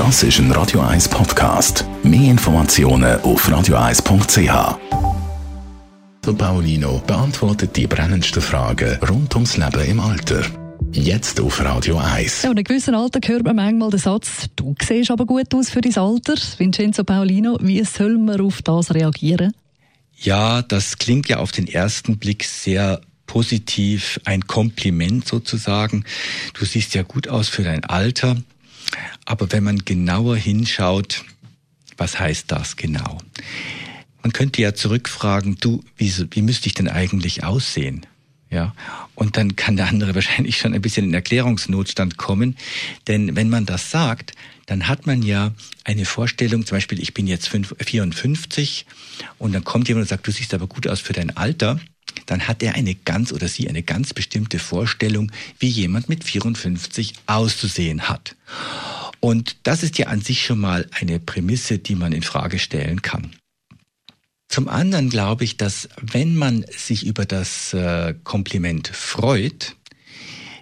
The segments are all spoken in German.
Das ist ein Radio 1 Podcast. Mehr Informationen auf radio1.ch. Der Paulino beantwortet die brennendsten Fragen rund ums Leben im Alter. Jetzt auf Radio 1. Ja, in einem gewissen Alter hört man manchmal den Satz, du siehst aber gut aus für dein Alter. Vincenzo Paulino, wie soll man auf das reagieren? Ja, das klingt ja auf den ersten Blick sehr positiv, ein Kompliment sozusagen. Du siehst ja gut aus für dein Alter. Aber wenn man genauer hinschaut, was heißt das genau? Man könnte ja zurückfragen, du, wie, wie müsste ich denn eigentlich aussehen? Ja, und dann kann der andere wahrscheinlich schon ein bisschen in Erklärungsnotstand kommen. Denn wenn man das sagt, dann hat man ja eine Vorstellung, zum Beispiel, ich bin jetzt 54 und dann kommt jemand und sagt, du siehst aber gut aus für dein Alter. Dann hat er eine ganz oder sie eine ganz bestimmte Vorstellung, wie jemand mit 54 auszusehen hat. Und das ist ja an sich schon mal eine Prämisse, die man in Frage stellen kann. Zum anderen glaube ich, dass wenn man sich über das äh, Kompliment freut,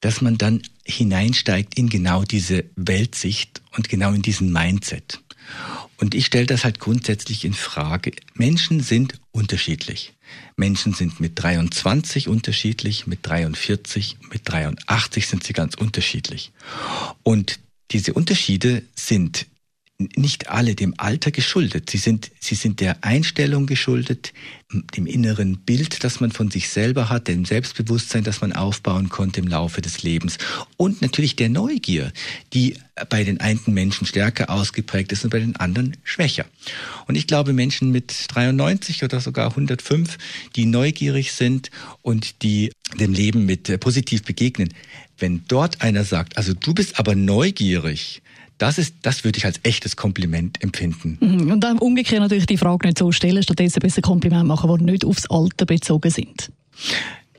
dass man dann hineinsteigt in genau diese Weltsicht und genau in diesen Mindset. Und ich stelle das halt grundsätzlich in Frage. Menschen sind unterschiedlich. Menschen sind mit 23 unterschiedlich, mit 43, mit 83 sind sie ganz unterschiedlich. Und diese Unterschiede sind nicht alle dem Alter geschuldet. Sie sind, sie sind der Einstellung geschuldet, dem inneren Bild, das man von sich selber hat, dem Selbstbewusstsein, das man aufbauen konnte im Laufe des Lebens und natürlich der Neugier, die bei den einen Menschen stärker ausgeprägt ist und bei den anderen schwächer. Und ich glaube, Menschen mit 93 oder sogar 105, die neugierig sind und die dem Leben mit äh, positiv begegnen, wenn dort einer sagt, also du bist aber neugierig, das ist, das würde ich als echtes Kompliment empfinden. Mhm. Und dann umgekehrt natürlich die Frage nicht so stellen, stattdessen besser Kompliment machen, die nicht aufs Alter bezogen sind.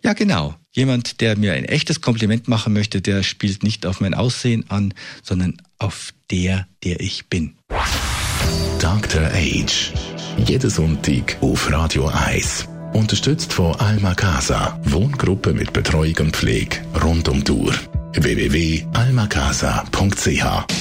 Ja, genau. Jemand, der mir ein echtes Kompliment machen möchte, der spielt nicht auf mein Aussehen an, sondern auf der, der ich bin. Dr. Age. Jeden Sonntag auf Radio 1. Unterstützt von Alma Casa. Wohngruppe mit Betreuung und Pflege rund um die Uhr. www.almacasa.ch